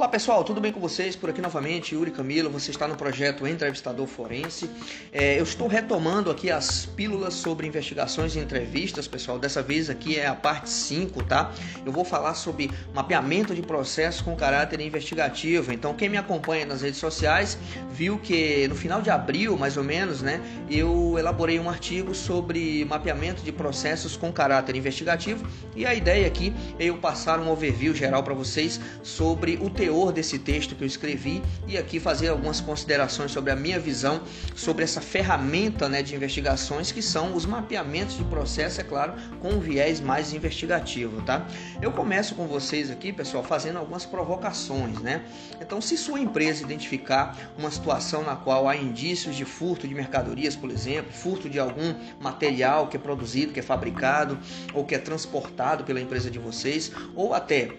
Olá pessoal, tudo bem com vocês? Por aqui novamente, Yuri Camilo, você está no projeto Entrevistador Forense. É, eu estou retomando aqui as pílulas sobre investigações e entrevistas, pessoal. Dessa vez aqui é a parte 5, tá? Eu vou falar sobre mapeamento de processos com caráter investigativo. Então, quem me acompanha nas redes sociais viu que no final de abril, mais ou menos, né, eu elaborei um artigo sobre mapeamento de processos com caráter investigativo e a ideia aqui é eu passar um overview geral para vocês sobre o teor desse texto que eu escrevi e aqui fazer algumas considerações sobre a minha visão sobre essa ferramenta né, de investigações que são os mapeamentos de processo, é claro, com um viés mais investigativo, tá? Eu começo com vocês aqui, pessoal, fazendo algumas provocações, né? Então, se sua empresa identificar uma situação na qual há indícios de furto de mercadorias, por exemplo, furto de algum material que é produzido, que é fabricado ou que é transportado pela empresa de vocês, ou até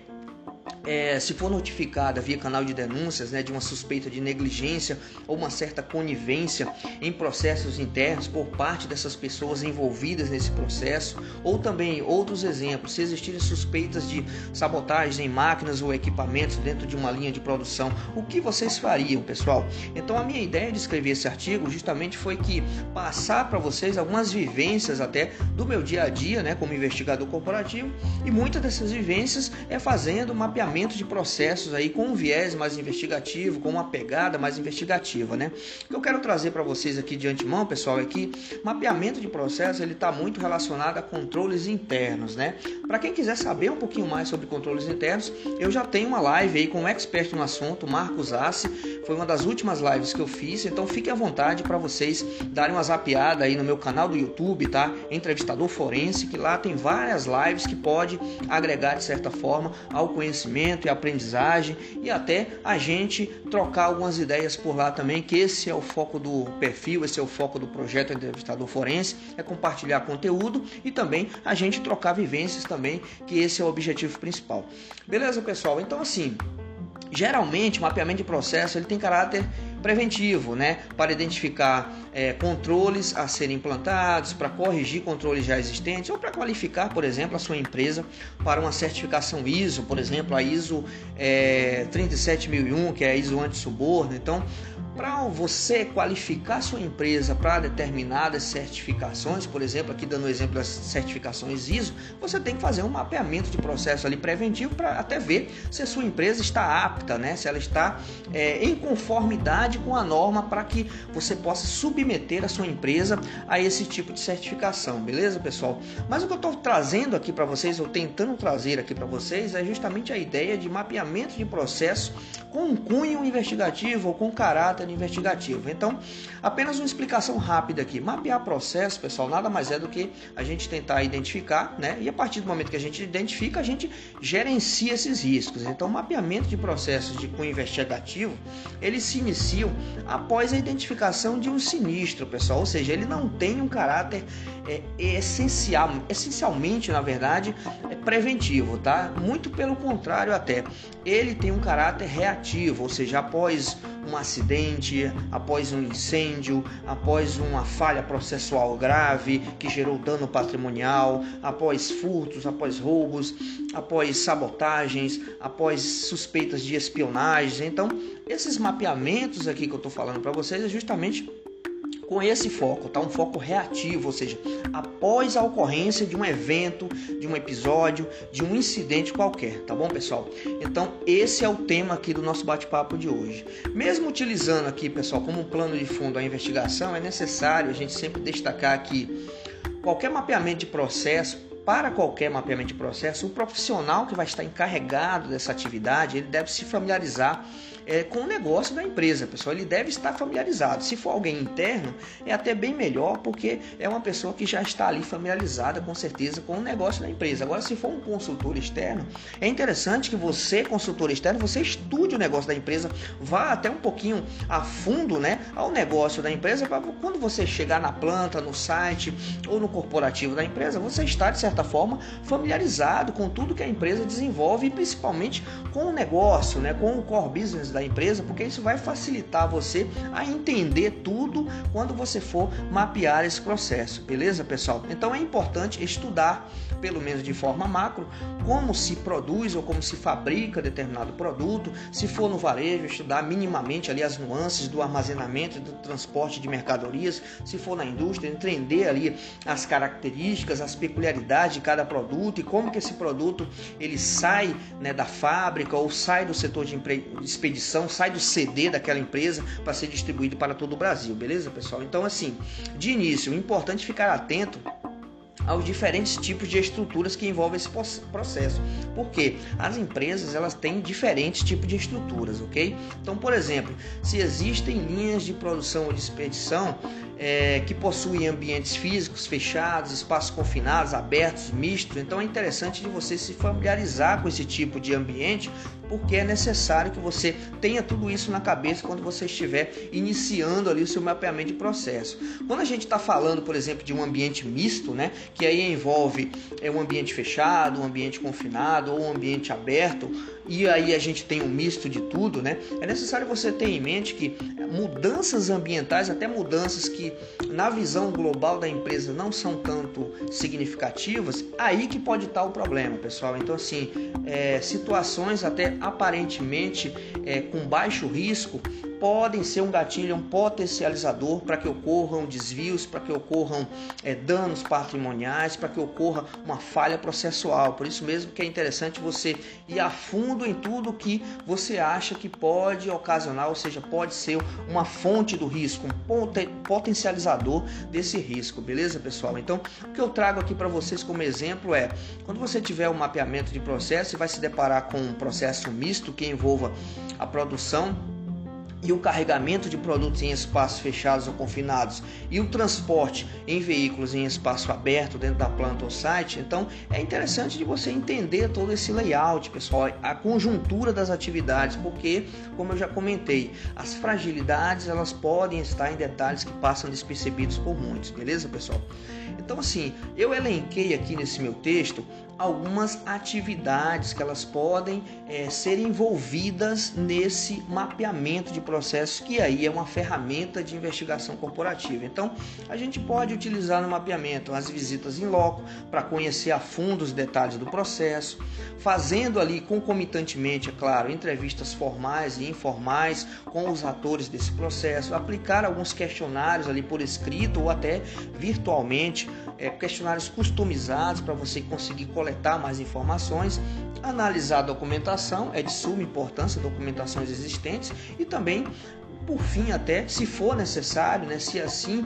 é, se for notificada via canal de denúncias né, de uma suspeita de negligência ou uma certa conivência em processos internos por parte dessas pessoas envolvidas nesse processo, ou também outros exemplos, se existirem suspeitas de sabotagem em máquinas ou equipamentos dentro de uma linha de produção, o que vocês fariam, pessoal? Então, a minha ideia de escrever esse artigo justamente foi que passar para vocês algumas vivências até do meu dia a dia, né, como investigador corporativo, e muitas dessas vivências é fazendo mapeamento mapeamento de processos aí com um viés mais investigativo, com uma pegada mais investigativa, né? O que eu quero trazer para vocês aqui de antemão, pessoal, é que mapeamento de processos ele está muito relacionado a controles internos, né? Para quem quiser saber um pouquinho mais sobre controles internos, eu já tenho uma live aí com um expert no assunto, Marcos Assi, foi uma das últimas lives que eu fiz, então fiquem à vontade para vocês darem uma zapiada aí no meu canal do YouTube, tá? Entrevistador Forense, que lá tem várias lives que pode agregar de certa forma ao conhecimento conhecimento e aprendizagem e até a gente trocar algumas ideias por lá também, que esse é o foco do perfil, esse é o foco do projeto Entrevistador Forense, é compartilhar conteúdo e também a gente trocar vivências também, que esse é o objetivo principal. Beleza, pessoal? Então assim, geralmente mapeamento de processo ele tem caráter preventivo, né, para identificar é, controles a serem implantados, para corrigir controles já existentes ou para qualificar, por exemplo, a sua empresa para uma certificação ISO, por exemplo, a ISO é, 37001, que é a ISO anti-suborno. Então, para você qualificar sua empresa para determinadas certificações, por exemplo, aqui dando o exemplo das certificações ISO, você tem que fazer um mapeamento de processo ali preventivo para até ver se a sua empresa está apta, né? se ela está é, em conformidade com a norma para que você possa submeter a sua empresa a esse tipo de certificação, beleza, pessoal? Mas o que eu estou trazendo aqui para vocês, ou tentando trazer aqui para vocês, é justamente a ideia de mapeamento de processo com um cunho investigativo ou com caráter investigativo. Então, apenas uma explicação rápida aqui. Mapear processo, pessoal, nada mais é do que a gente tentar identificar, né? E a partir do momento que a gente identifica, a gente gerencia esses riscos. Então, mapeamento de processos de cunho investigativo, eles se iniciam após a identificação de um sinistro, pessoal. Ou seja, ele não tem um caráter é, essencial, essencialmente, na verdade, é preventivo, tá? Muito pelo contrário até. Ele tem um caráter reativo, ou seja, após um acidente, após um incêndio, após uma falha processual grave que gerou dano patrimonial, após furtos, após roubos, após sabotagens, após suspeitas de espionagem. Então, esses mapeamentos aqui que eu estou falando para vocês é justamente com esse foco, tá? Um foco reativo, ou seja, após a ocorrência de um evento, de um episódio, de um incidente qualquer, tá bom, pessoal? Então, esse é o tema aqui do nosso bate-papo de hoje. Mesmo utilizando aqui, pessoal, como plano de fundo a investigação, é necessário a gente sempre destacar que qualquer mapeamento de processo para qualquer mapeamento de processo, o profissional que vai estar encarregado dessa atividade, ele deve se familiarizar é, com o negócio da empresa, pessoal. Ele deve estar familiarizado. Se for alguém interno, é até bem melhor, porque é uma pessoa que já está ali familiarizada, com certeza, com o negócio da empresa. Agora, se for um consultor externo, é interessante que você, consultor externo, você estude o negócio da empresa, vá até um pouquinho a fundo, né, ao negócio da empresa, para quando você chegar na planta, no site ou no corporativo da empresa, você está de certa forma familiarizado com tudo que a empresa desenvolve e principalmente com o negócio, né, com o core business da empresa, porque isso vai facilitar você a entender tudo quando você for mapear esse processo, beleza, pessoal? Então é importante estudar, pelo menos de forma macro, como se produz ou como se fabrica determinado produto. Se for no varejo, estudar minimamente ali as nuances do armazenamento e do transporte de mercadorias. Se for na indústria, entender ali as características, as peculiaridades de cada produto e como que esse produto ele sai né, da fábrica ou sai do setor de expedição, sai do CD daquela empresa para ser distribuído para todo o Brasil, beleza, pessoal? Então, assim, de início, é importante ficar atento aos diferentes tipos de estruturas que envolvem esse processo. Porque as empresas elas têm diferentes tipos de estruturas, ok? Então, por exemplo, se existem linhas de produção ou de expedição é, que possuem ambientes físicos fechados, espaços confinados, abertos, mistos, então é interessante de você se familiarizar com esse tipo de ambiente porque é necessário que você tenha tudo isso na cabeça quando você estiver iniciando ali o seu mapeamento de processo. Quando a gente está falando, por exemplo, de um ambiente misto, né, que aí envolve é, um ambiente fechado, um ambiente confinado ou um ambiente aberto, e aí a gente tem um misto de tudo, né? É necessário você ter em mente que mudanças ambientais, até mudanças que na visão global da empresa não são tanto significativas, aí que pode estar o problema, pessoal. Então, assim, é, situações até aparentemente é, com baixo risco podem ser um gatilho, um potencializador para que ocorram desvios, para que ocorram é, danos patrimoniais, para que ocorra uma falha processual. Por isso mesmo que é interessante você ir a fundo em tudo que você acha que pode ocasionar, ou seja, pode ser uma fonte do risco, um potencializador desse risco, beleza, pessoal? Então, o que eu trago aqui para vocês como exemplo é, quando você tiver um mapeamento de processo e vai se deparar com um processo misto que envolva a produção e o carregamento de produtos em espaços fechados ou confinados. E o transporte em veículos em espaço aberto dentro da planta ou site, então é interessante de você entender todo esse layout, pessoal, a conjuntura das atividades, porque, como eu já comentei, as fragilidades elas podem estar em detalhes que passam despercebidos por muitos, beleza, pessoal? Então, assim, eu elenquei aqui nesse meu texto algumas atividades que elas podem é, ser envolvidas nesse mapeamento de processos, que aí é uma ferramenta de investigação corporativa. Então, a gente pode utilizar no mapeamento as visitas em loco para conhecer a fundo os detalhes do processo, fazendo ali concomitantemente, é claro, entrevistas formais e informais com os atores desse processo, aplicar alguns questionários ali por escrito ou até virtualmente, é, questionários customizados para você conseguir coletar mais informações, analisar a documentação, é de suma importância documentações existentes e também por fim até, se for necessário, né, se assim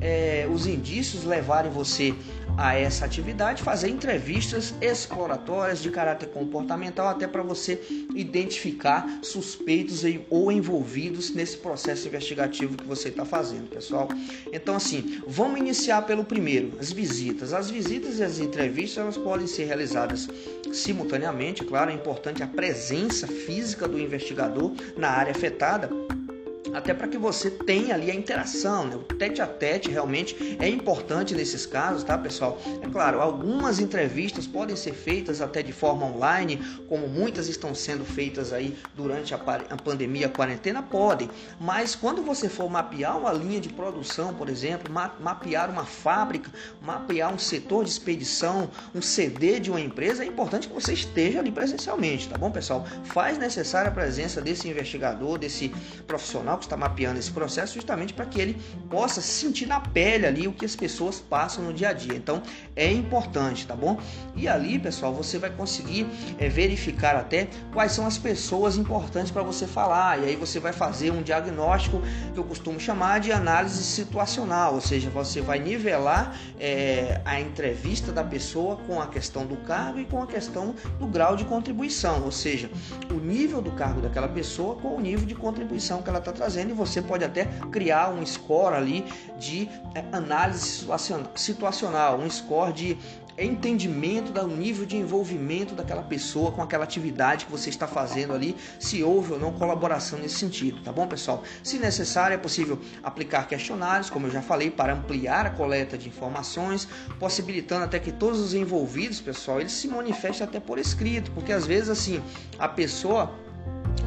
é, os indícios levarem você a essa atividade, fazer entrevistas exploratórias de caráter comportamental, até para você identificar suspeitos ou envolvidos nesse processo investigativo que você está fazendo, pessoal. Então, assim, vamos iniciar pelo primeiro, as visitas. As visitas e as entrevistas elas podem ser realizadas simultaneamente, claro, é importante a presença física do investigador na área afetada até para que você tenha ali a interação, né? o tete a tete realmente é importante nesses casos, tá pessoal? É claro, algumas entrevistas podem ser feitas até de forma online, como muitas estão sendo feitas aí durante a, pandemia, a quarentena, podem, mas quando você for mapear uma linha de produção, por exemplo, ma mapear uma fábrica, mapear um setor de expedição, um CD de uma empresa, é importante que você esteja ali presencialmente, tá bom pessoal? Faz necessária a presença desse investigador, desse profissional que está mapeando esse processo justamente para que ele possa sentir na pele ali o que as pessoas passam no dia a dia. Então é importante, tá bom? E ali, pessoal, você vai conseguir é, verificar até quais são as pessoas importantes para você falar. E aí você vai fazer um diagnóstico que eu costumo chamar de análise situacional, ou seja, você vai nivelar é, a entrevista da pessoa com a questão do cargo e com a questão do grau de contribuição, ou seja, o nível do cargo daquela pessoa com o nível de contribuição que ela está trazendo fazendo e você pode até criar um score ali de é, análise situacional, um score de entendimento do nível de envolvimento daquela pessoa com aquela atividade que você está fazendo ali, se houve ou não colaboração nesse sentido, tá bom, pessoal? Se necessário, é possível aplicar questionários, como eu já falei, para ampliar a coleta de informações, possibilitando até que todos os envolvidos, pessoal, eles se manifestem até por escrito, porque às vezes assim, a pessoa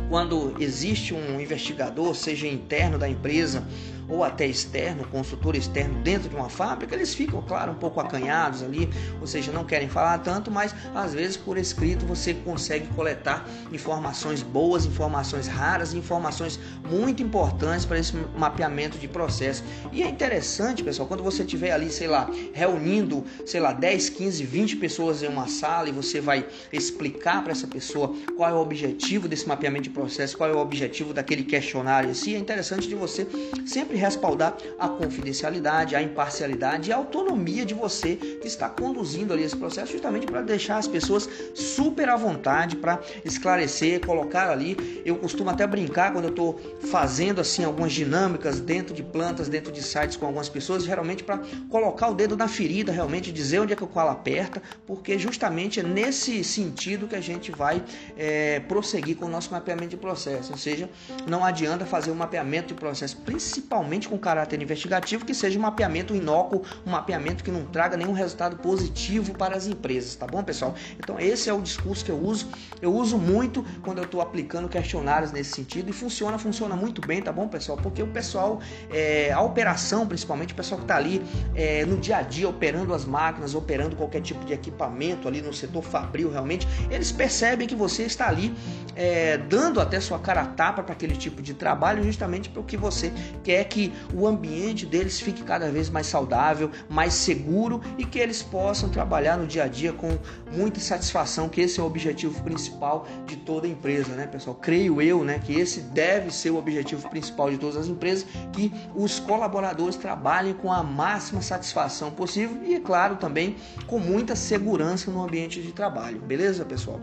quando existe um investigador, seja interno da empresa ou até externo, consultor externo dentro de uma fábrica, eles ficam, claro, um pouco acanhados ali, ou seja, não querem falar tanto, mas às vezes por escrito você consegue coletar informações boas, informações raras, informações muito importantes para esse mapeamento de processo. E é interessante, pessoal, quando você estiver ali, sei lá, reunindo, sei lá, 10, 15, 20 pessoas em uma sala e você vai explicar para essa pessoa qual é o objetivo desse mapeamento de processo, qual é o objetivo daquele questionário si, é interessante de você sempre respaldar a confidencialidade, a imparcialidade e a autonomia de você que está conduzindo ali esse processo, justamente para deixar as pessoas super à vontade para esclarecer, colocar ali. Eu costumo até brincar quando eu estou fazendo assim algumas dinâmicas dentro de plantas, dentro de sites com algumas pessoas, geralmente para colocar o dedo na ferida, realmente dizer onde é que o qual aperta, porque justamente é nesse sentido que a gente vai é, prosseguir com o nosso mapeamento de processo. Ou seja, não adianta fazer um mapeamento de processo, principalmente com caráter investigativo, que seja um mapeamento inócuo, um mapeamento que não traga nenhum resultado positivo para as empresas, tá bom, pessoal? Então, esse é o discurso que eu uso. Eu uso muito quando eu estou aplicando questionários nesse sentido e funciona, funciona muito bem, tá bom, pessoal? Porque o pessoal, é, a operação, principalmente, o pessoal que está ali é, no dia a dia operando as máquinas, operando qualquer tipo de equipamento ali no setor fabril, realmente, eles percebem que você está ali é, dando até sua cara a tapa para aquele tipo de trabalho, justamente porque você quer que o ambiente deles fique cada vez mais saudável, mais seguro e que eles possam trabalhar no dia a dia com muita satisfação, que esse é o objetivo principal de toda empresa, né, pessoal? Creio eu, né, que esse deve ser o objetivo principal de todas as empresas, que os colaboradores trabalhem com a máxima satisfação possível e, é claro, também com muita segurança no ambiente de trabalho, beleza, pessoal?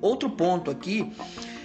Outro ponto aqui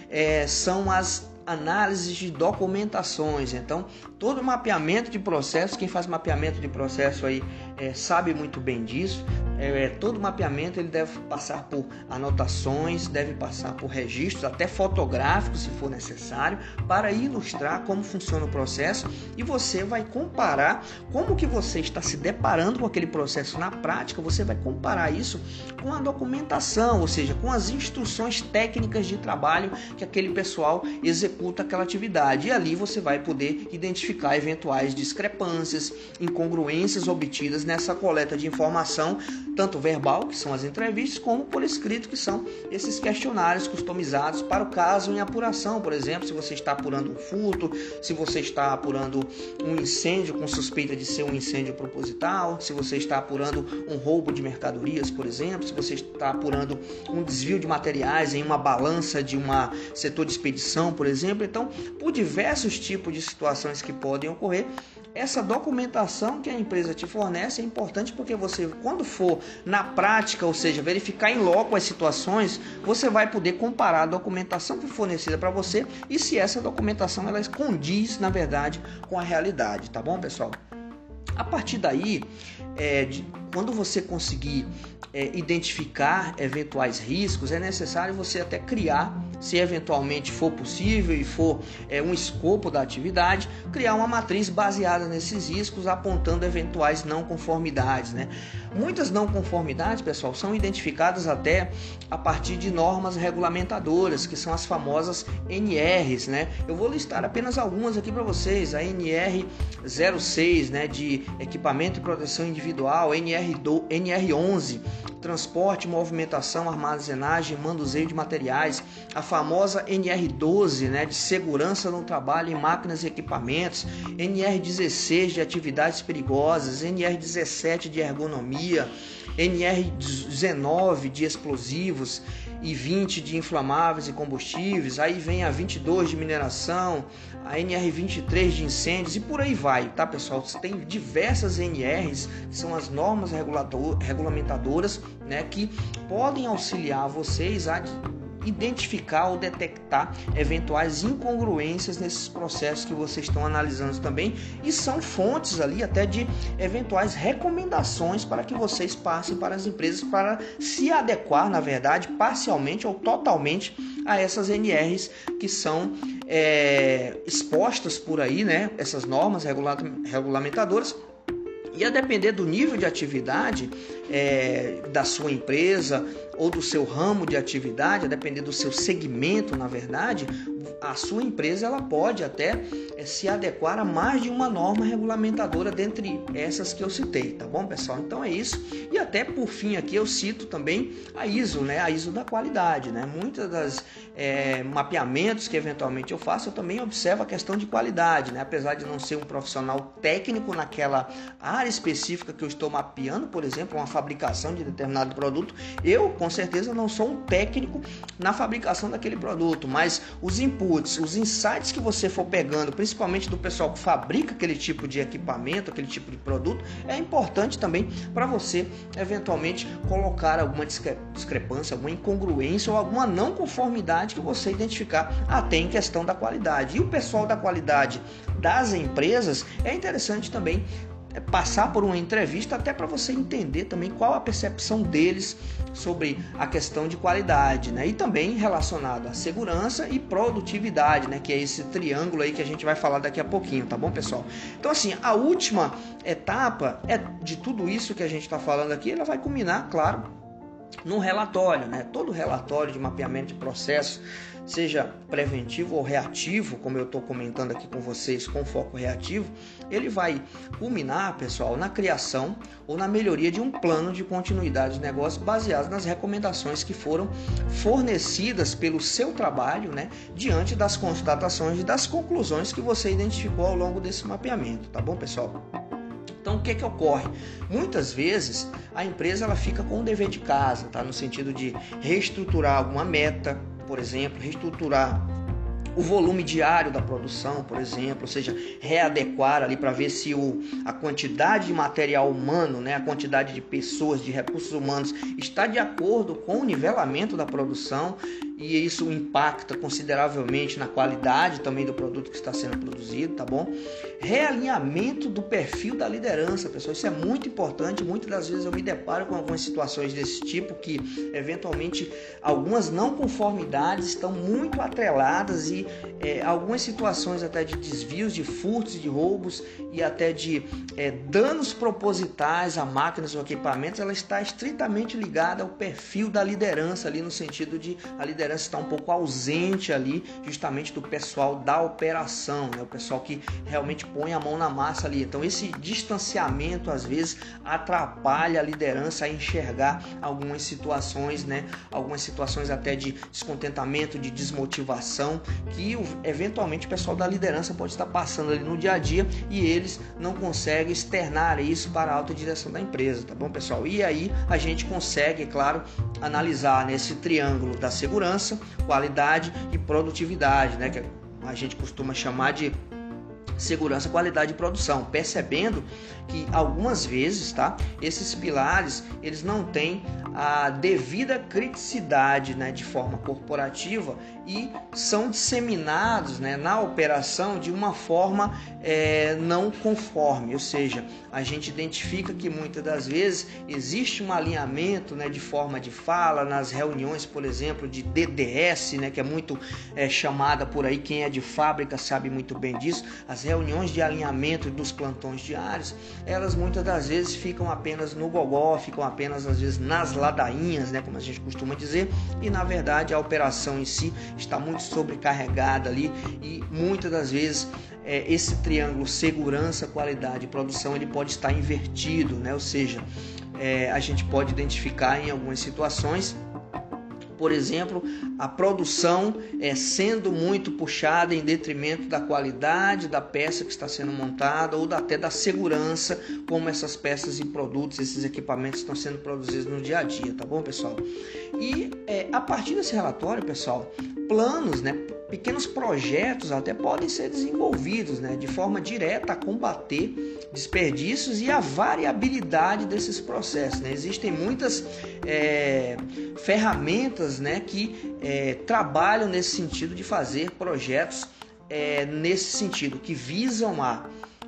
é, são as análises de documentações. Então, todo mapeamento de processo, quem faz mapeamento de processo aí é, sabe muito bem disso. É, é, todo mapeamento ele deve passar por anotações, deve passar por registros, até fotográficos, se for necessário, para ilustrar como funciona o processo e você vai comparar como que você está se deparando com aquele processo na prática, você vai comparar isso com a documentação, ou seja, com as instruções técnicas de trabalho que aquele pessoal executa aquela atividade. E ali você vai poder identificar eventuais discrepâncias, incongruências obtidas nessa coleta de informação tanto verbal, que são as entrevistas, como por escrito, que são esses questionários customizados para o caso em apuração, por exemplo, se você está apurando um furto, se você está apurando um incêndio com suspeita de ser um incêndio proposital, se você está apurando um roubo de mercadorias, por exemplo, se você está apurando um desvio de materiais em uma balança de um setor de expedição, por exemplo. Então, por diversos tipos de situações que podem ocorrer, essa documentação que a empresa te fornece é importante porque você, quando for na prática, ou seja, verificar em loco as situações, você vai poder comparar a documentação que fornecida para você e se essa documentação ela condiz, na verdade, com a realidade, tá bom, pessoal? A partir daí, é, de, quando você conseguir é, identificar eventuais riscos, é necessário você até criar, se eventualmente for possível e for é, um escopo da atividade, criar uma matriz baseada nesses riscos, apontando eventuais não conformidades. Né? Muitas não conformidades, pessoal, são identificadas até a partir de normas regulamentadoras, que são as famosas NRs. Né? Eu vou listar apenas algumas aqui para vocês: a NR 06 né, de equipamento e proteção individual, NR, do, NR 11 transporte, movimentação, armazenagem, manuseio de materiais, a famosa NR12, né, de segurança no trabalho em máquinas e equipamentos, NR16 de atividades perigosas, NR17 de ergonomia, NR19 de explosivos e 20 de inflamáveis e combustíveis, aí vem a 22 de mineração, a NR23 de incêndios e por aí vai, tá pessoal? Tem diversas NRs, que são as normas regulamentadoras, né, que podem auxiliar vocês a identificar ou detectar eventuais incongruências nesses processos que vocês estão analisando também e são fontes ali até de eventuais recomendações para que vocês passem para as empresas para se adequar, na verdade, parcialmente ou totalmente a essas NRs que são é, expostas por aí, né? Essas normas regulamentadoras e a depender do nível de atividade, é, da sua empresa ou do seu ramo de atividade, a depender do seu segmento, na verdade, a sua empresa ela pode até é, se adequar a mais de uma norma regulamentadora dentre essas que eu citei, tá bom, pessoal? Então é isso. E até por fim aqui eu cito também a ISO, né? A ISO da qualidade, né? Muitas das é, mapeamentos que eventualmente eu faço, eu também observo a questão de qualidade, né? Apesar de não ser um profissional técnico naquela área específica que eu estou mapeando, por exemplo, uma fabricação de determinado produto, eu com certeza não sou um técnico na fabricação daquele produto, mas os inputs, os insights que você for pegando, principalmente do pessoal que fabrica aquele tipo de equipamento, aquele tipo de produto, é importante também para você eventualmente colocar alguma discrepância, alguma incongruência ou alguma não conformidade que você identificar até em questão da qualidade. E o pessoal da qualidade das empresas é interessante também passar por uma entrevista até para você entender também qual a percepção deles sobre a questão de qualidade, né? E também relacionado à segurança e produtividade, né? Que é esse triângulo aí que a gente vai falar daqui a pouquinho, tá bom, pessoal? Então, assim, a última etapa é de tudo isso que a gente está falando aqui, ela vai culminar, claro, no relatório, né? Todo relatório de mapeamento de processo seja preventivo ou reativo, como eu estou comentando aqui com vocês, com foco reativo, ele vai culminar, pessoal, na criação ou na melhoria de um plano de continuidade de negócio baseado nas recomendações que foram fornecidas pelo seu trabalho, né, diante das constatações e das conclusões que você identificou ao longo desse mapeamento, tá bom, pessoal? Então o que que ocorre? Muitas vezes a empresa ela fica com o dever de casa, tá? No sentido de reestruturar alguma meta, por exemplo, reestruturar o volume diário da produção, por exemplo, ou seja, readequar ali para ver se o, a quantidade de material humano, né, a quantidade de pessoas, de recursos humanos está de acordo com o nivelamento da produção e isso impacta consideravelmente na qualidade também do produto que está sendo produzido, tá bom? Realinhamento do perfil da liderança, pessoal, isso é muito importante. Muitas das vezes eu me deparo com algumas situações desse tipo que, eventualmente, algumas não conformidades estão muito atreladas e é, algumas situações até de desvios, de furtos, de roubos e até de é, danos propositais a máquinas ou equipamentos, ela está estritamente ligada ao perfil da liderança ali no sentido de a liderança liderança está um pouco ausente ali, justamente do pessoal da operação, né? o pessoal que realmente põe a mão na massa ali. Então, esse distanciamento às vezes atrapalha a liderança a enxergar algumas situações, né? algumas situações até de descontentamento, de desmotivação, que eventualmente o pessoal da liderança pode estar passando ali no dia a dia e eles não conseguem externar isso para a alta direção da empresa, tá bom, pessoal? E aí a gente consegue, é claro, analisar nesse triângulo da segurança segurança, qualidade e produtividade, né? Que a gente costuma chamar de segurança, qualidade e produção, percebendo que algumas vezes, tá? Esses pilares, eles não têm a devida criticidade, né, de forma corporativa e são disseminados, né, na operação de uma forma é, não conforme, ou seja, a gente identifica que muitas das vezes existe um alinhamento, né, de forma de fala nas reuniões, por exemplo, de DDS, né, que é muito é, chamada por aí quem é de fábrica sabe muito bem disso, as reuniões de alinhamento dos plantões diários elas muitas das vezes ficam apenas no gogó, ficam apenas às vezes nas ladainhas, né, como a gente costuma dizer, e na verdade a operação em si está muito sobrecarregada ali e muitas das vezes é, esse triângulo segurança, qualidade e produção ele pode estar invertido, né? ou seja, é, a gente pode identificar em algumas situações por exemplo, a produção é sendo muito puxada em detrimento da qualidade da peça que está sendo montada ou até da segurança como essas peças e produtos, esses equipamentos estão sendo produzidos no dia a dia, tá bom, pessoal? E é, a partir desse relatório, pessoal, planos, né, pequenos projetos até podem ser desenvolvidos né, de forma direta a combater desperdícios e a variabilidade desses processos. Né? Existem muitas é, ferramentas né, que é, trabalham nesse sentido de fazer projetos é, nesse sentido, que visam a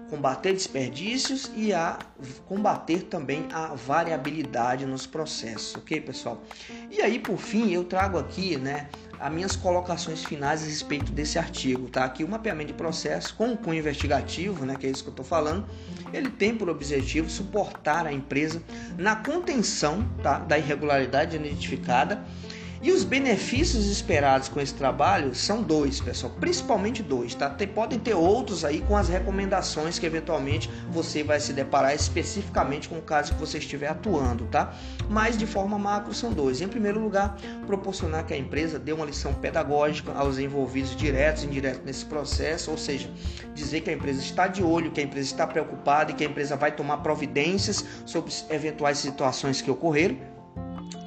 combater desperdícios e a combater também a variabilidade nos processos, ok, pessoal? E aí, por fim, eu trago aqui, né, as minhas colocações finais a respeito desse artigo, tá? Aqui o mapeamento de processo com cunho investigativo, né, que é isso que eu estou falando, ele tem por objetivo suportar a empresa na contenção tá, da irregularidade identificada e os benefícios esperados com esse trabalho são dois, pessoal, principalmente dois, tá? Tem, podem ter outros aí com as recomendações que eventualmente você vai se deparar especificamente com o caso que você estiver atuando, tá? Mas de forma macro são dois. Em primeiro lugar, proporcionar que a empresa dê uma lição pedagógica aos envolvidos diretos e indiretos nesse processo, ou seja, dizer que a empresa está de olho, que a empresa está preocupada e que a empresa vai tomar providências sobre eventuais situações que ocorreram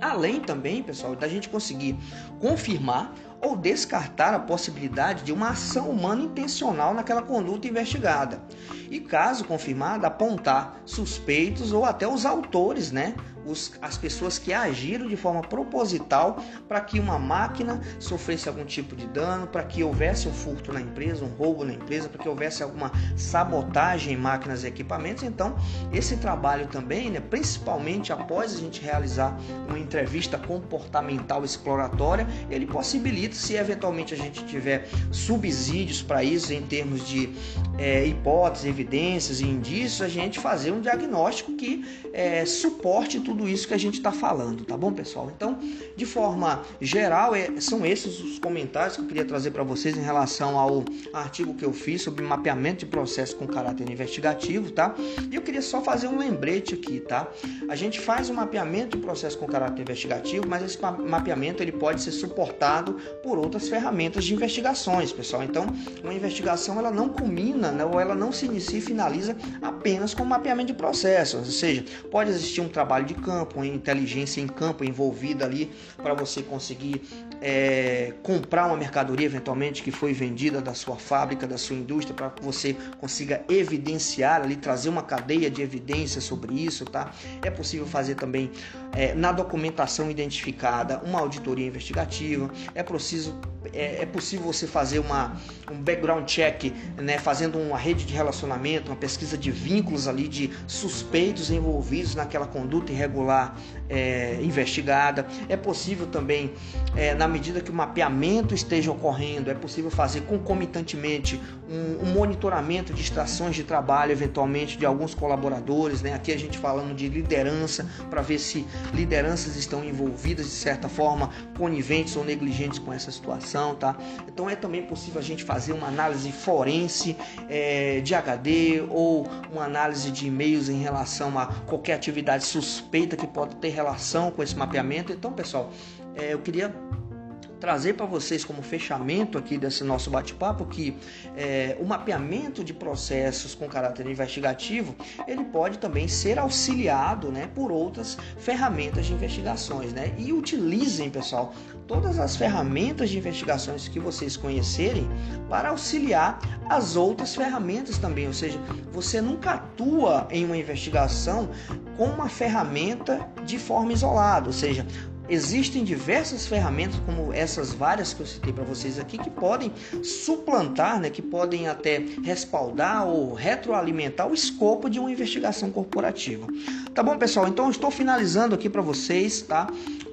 Além também, pessoal, da gente conseguir confirmar ou descartar a possibilidade de uma ação humana intencional naquela conduta investigada. E caso confirmada, apontar suspeitos ou até os autores, né, os, as pessoas que agiram de forma proposital para que uma máquina sofresse algum tipo de dano, para que houvesse um furto na empresa, um roubo na empresa, para que houvesse alguma sabotagem em máquinas e equipamentos. Então, esse trabalho também, né, principalmente após a gente realizar uma entrevista comportamental exploratória, ele possibilita, se eventualmente a gente tiver subsídios para isso em termos de é, hipóteses, evidências e indícios, a gente fazer um diagnóstico que é, suporte tudo tudo isso que a gente está falando, tá bom, pessoal? Então, de forma geral, é, são esses os comentários que eu queria trazer para vocês em relação ao artigo que eu fiz sobre mapeamento de processo com caráter investigativo, tá? E eu queria só fazer um lembrete aqui, tá? A gente faz um mapeamento de processo com caráter investigativo, mas esse mapeamento ele pode ser suportado por outras ferramentas de investigações, pessoal. Então, uma investigação ela não culmina, né, ou ela não se inicia e finaliza apenas com mapeamento de processo, ou seja, pode existir um trabalho de campo, inteligência em campo envolvida ali para você conseguir é, comprar uma mercadoria eventualmente que foi vendida da sua fábrica, da sua indústria, para que você consiga evidenciar ali, trazer uma cadeia de evidência sobre isso, tá? É possível fazer também é, na documentação identificada uma auditoria investigativa, é preciso é, é, possível você fazer uma, um background check, né, fazendo uma rede de relacionamento, uma pesquisa de vínculos ali de suspeitos envolvidos naquela conduta irregular é, investigada. É possível também, é, na medida que o mapeamento esteja ocorrendo, é possível fazer concomitantemente um, um monitoramento de extrações de trabalho, eventualmente de alguns colaboradores. Né? Aqui a gente falando de liderança, para ver se lideranças estão envolvidas de certa forma, coniventes ou negligentes com essa situação. Tá? Então é também possível a gente fazer uma análise forense é, de HD ou uma análise de e-mails em relação a qualquer atividade suspeita que pode ter relação com esse mapeamento. Então, pessoal, é, eu queria trazer para vocês como fechamento aqui desse nosso bate-papo que é, o mapeamento de processos com caráter investigativo ele pode também ser auxiliado né, por outras ferramentas de investigações né? e utilizem pessoal todas as ferramentas de investigações que vocês conhecerem para auxiliar as outras ferramentas também ou seja você nunca atua em uma investigação com uma ferramenta de forma isolada ou seja Existem diversas ferramentas, como essas várias que eu citei para vocês aqui, que podem suplantar, né, que podem até respaldar ou retroalimentar o escopo de uma investigação corporativa. Tá bom, pessoal? Então eu estou finalizando aqui para vocês, tá?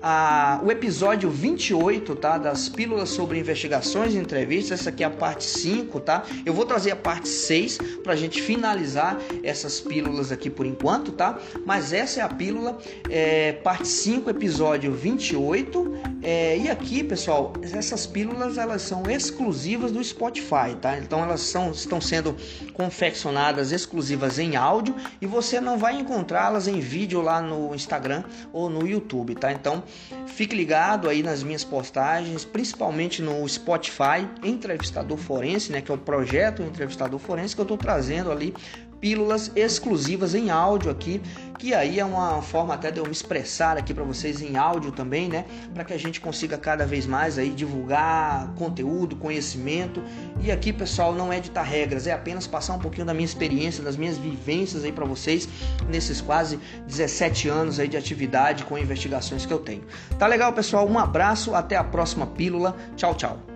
A, o episódio 28, tá? Das pílulas sobre investigações e entrevistas. Essa aqui é a parte 5, tá? Eu vou trazer a parte 6 para a gente finalizar essas pílulas aqui por enquanto, tá? Mas essa é a pílula, é, parte 5, episódio 28. É, e aqui, pessoal, essas pílulas elas são exclusivas do Spotify, tá? Então elas são, estão sendo confeccionadas exclusivas em áudio e você não vai encontrá-las em vídeo lá no Instagram ou no YouTube, tá? Então fique ligado aí nas minhas postagens, principalmente no Spotify, Entrevistador Forense, né? Que é o projeto Entrevistador Forense que eu estou trazendo ali pílulas exclusivas em áudio aqui, que aí é uma forma até de eu me expressar aqui para vocês em áudio também, né? Para que a gente consiga cada vez mais aí divulgar conteúdo, conhecimento. E aqui, pessoal, não é ditar regras, é apenas passar um pouquinho da minha experiência, das minhas vivências aí para vocês nesses quase 17 anos aí de atividade com investigações que eu tenho. Tá legal, pessoal? Um abraço, até a próxima pílula. Tchau, tchau.